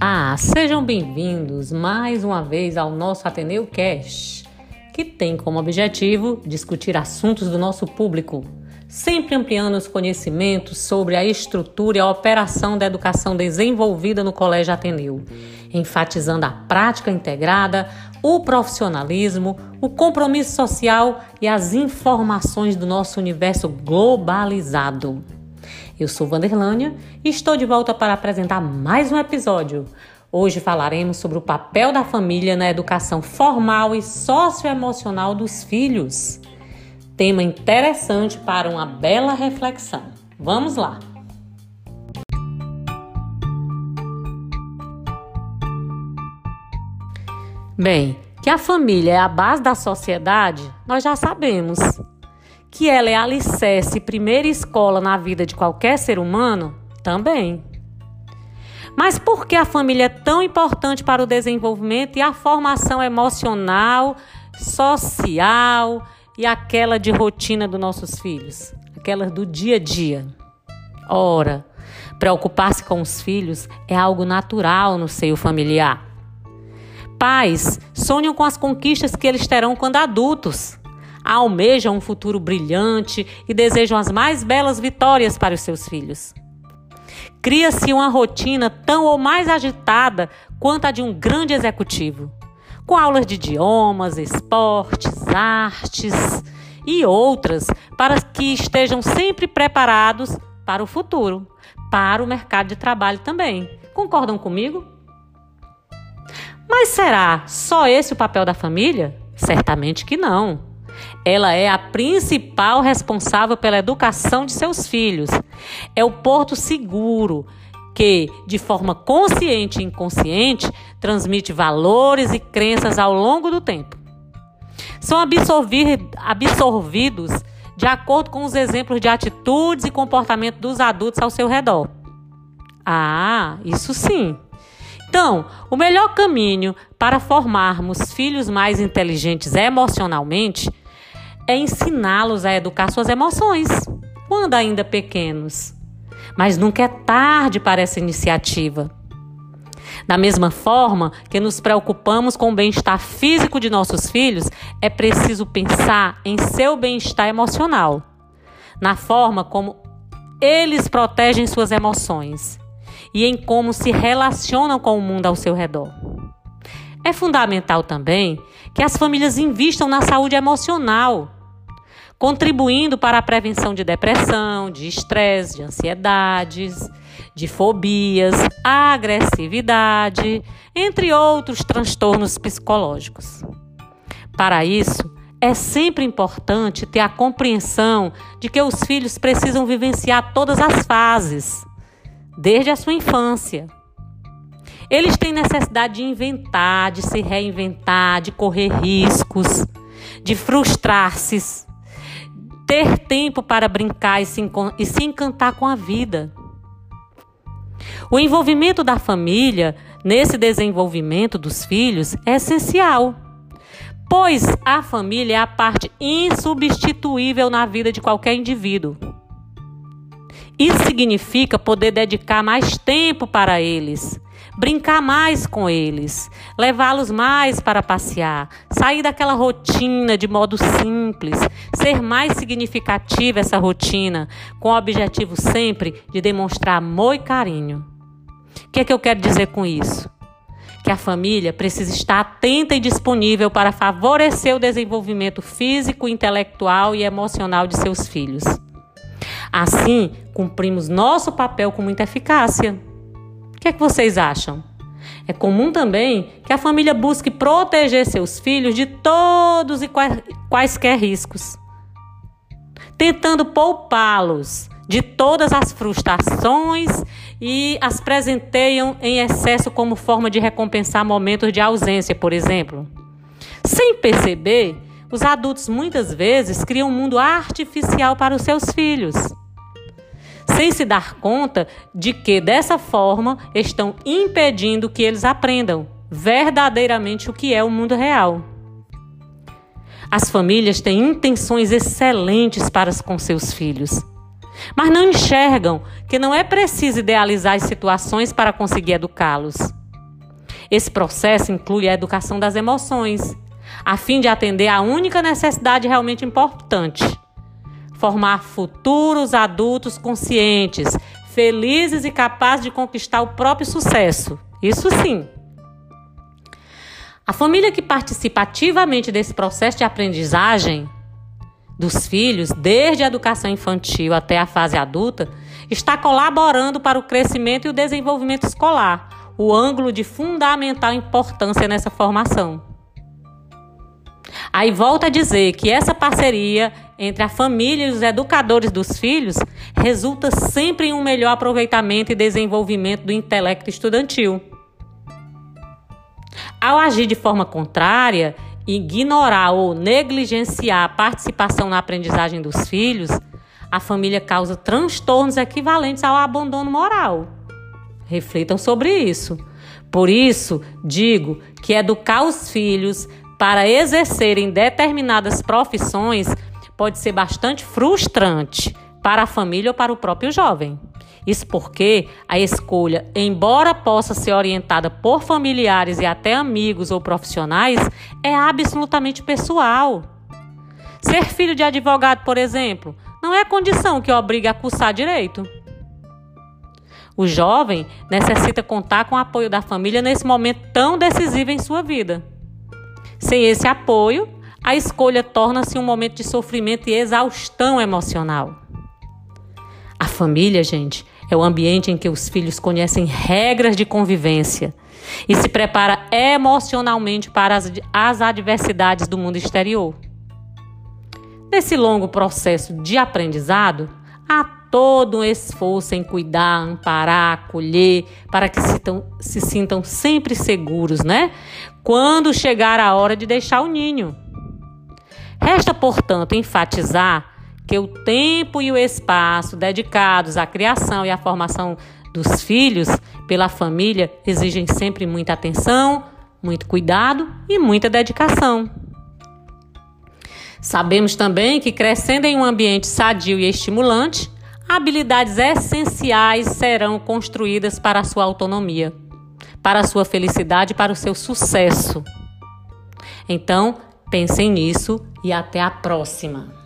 Ah, sejam bem-vindos mais uma vez ao nosso Ateneu Cash, que tem como objetivo discutir assuntos do nosso público, sempre ampliando os conhecimentos sobre a estrutura e a operação da educação desenvolvida no Colégio Ateneu, enfatizando a prática integrada, o profissionalismo, o compromisso social e as informações do nosso universo globalizado. Eu sou Vanderlânia e estou de volta para apresentar mais um episódio. Hoje falaremos sobre o papel da família na educação formal e socioemocional dos filhos. Tema interessante para uma bela reflexão. Vamos lá! Bem, que a família é a base da sociedade, nós já sabemos que ela é alicerce, primeira escola na vida de qualquer ser humano? Também. Mas por que a família é tão importante para o desenvolvimento e a formação emocional, social e aquela de rotina dos nossos filhos? Aquela do dia a dia. Ora, preocupar-se com os filhos é algo natural no seio familiar. Pais sonham com as conquistas que eles terão quando adultos almejam um futuro brilhante e desejam as mais belas vitórias para os seus filhos. Cria-se uma rotina tão ou mais agitada quanto a de um grande executivo, com aulas de idiomas, esportes, artes e outras, para que estejam sempre preparados para o futuro, para o mercado de trabalho também. Concordam comigo? Mas será só esse o papel da família? Certamente que não. Ela é a principal responsável pela educação de seus filhos. É o porto seguro que, de forma consciente e inconsciente, transmite valores e crenças ao longo do tempo. São absorvidos de acordo com os exemplos de atitudes e comportamento dos adultos ao seu redor. Ah, isso sim. Então, o melhor caminho para formarmos filhos mais inteligentes emocionalmente é ensiná-los a educar suas emoções, quando ainda pequenos. Mas nunca é tarde para essa iniciativa. Da mesma forma que nos preocupamos com o bem-estar físico de nossos filhos, é preciso pensar em seu bem-estar emocional, na forma como eles protegem suas emoções e em como se relacionam com o mundo ao seu redor. É fundamental também que as famílias invistam na saúde emocional contribuindo para a prevenção de depressão, de estresse, de ansiedades, de fobias, agressividade, entre outros transtornos psicológicos. Para isso, é sempre importante ter a compreensão de que os filhos precisam vivenciar todas as fases, desde a sua infância. Eles têm necessidade de inventar, de se reinventar, de correr riscos, de frustrar-se ter tempo para brincar e se, e se encantar com a vida. O envolvimento da família nesse desenvolvimento dos filhos é essencial, pois a família é a parte insubstituível na vida de qualquer indivíduo. Isso significa poder dedicar mais tempo para eles, brincar mais com eles, levá-los mais para passear, sair daquela rotina de modo simples, ser mais significativa essa rotina, com o objetivo sempre de demonstrar amor e carinho. O que é que eu quero dizer com isso? Que a família precisa estar atenta e disponível para favorecer o desenvolvimento físico, intelectual e emocional de seus filhos. Assim, cumprimos nosso papel com muita eficácia. O que é que vocês acham? É comum também que a família busque proteger seus filhos de todos e quaisquer riscos, tentando poupá-los de todas as frustrações e as presenteiam em excesso como forma de recompensar momentos de ausência, por exemplo. Sem perceber, os adultos muitas vezes criam um mundo artificial para os seus filhos sem se dar conta de que, dessa forma, estão impedindo que eles aprendam verdadeiramente o que é o mundo real. As famílias têm intenções excelentes para com seus filhos, mas não enxergam que não é preciso idealizar as situações para conseguir educá-los. Esse processo inclui a educação das emoções, a fim de atender à única necessidade realmente importante: formar futuros adultos conscientes, felizes e capazes de conquistar o próprio sucesso. Isso sim. A família que participa ativamente desse processo de aprendizagem dos filhos, desde a educação infantil até a fase adulta, está colaborando para o crescimento e o desenvolvimento escolar, o ângulo de fundamental importância nessa formação. Aí volta a dizer que essa parceria entre a família e os educadores dos filhos resulta sempre em um melhor aproveitamento e desenvolvimento do intelecto estudantil. Ao agir de forma contrária, ignorar ou negligenciar a participação na aprendizagem dos filhos, a família causa transtornos equivalentes ao abandono moral. Reflitam sobre isso. Por isso, digo que educar os filhos para exercerem determinadas profissões pode ser bastante frustrante para a família ou para o próprio jovem. Isso porque a escolha, embora possa ser orientada por familiares e até amigos ou profissionais, é absolutamente pessoal. Ser filho de advogado, por exemplo, não é condição que obriga a cursar direito. O jovem necessita contar com o apoio da família nesse momento tão decisivo em sua vida. Sem esse apoio, a escolha torna-se um momento de sofrimento e exaustão emocional. A família, gente, é o ambiente em que os filhos conhecem regras de convivência e se prepara emocionalmente para as, as adversidades do mundo exterior. Nesse longo processo de aprendizado, há todo um esforço em cuidar, amparar, acolher, para que se, tão, se sintam sempre seguros, né? Quando chegar a hora de deixar o ninho. Resta, portanto, enfatizar que o tempo e o espaço dedicados à criação e à formação dos filhos pela família exigem sempre muita atenção, muito cuidado e muita dedicação. Sabemos também que crescendo em um ambiente sadio e estimulante, habilidades essenciais serão construídas para a sua autonomia, para a sua felicidade, para o seu sucesso. Então, pensem nisso e até a próxima.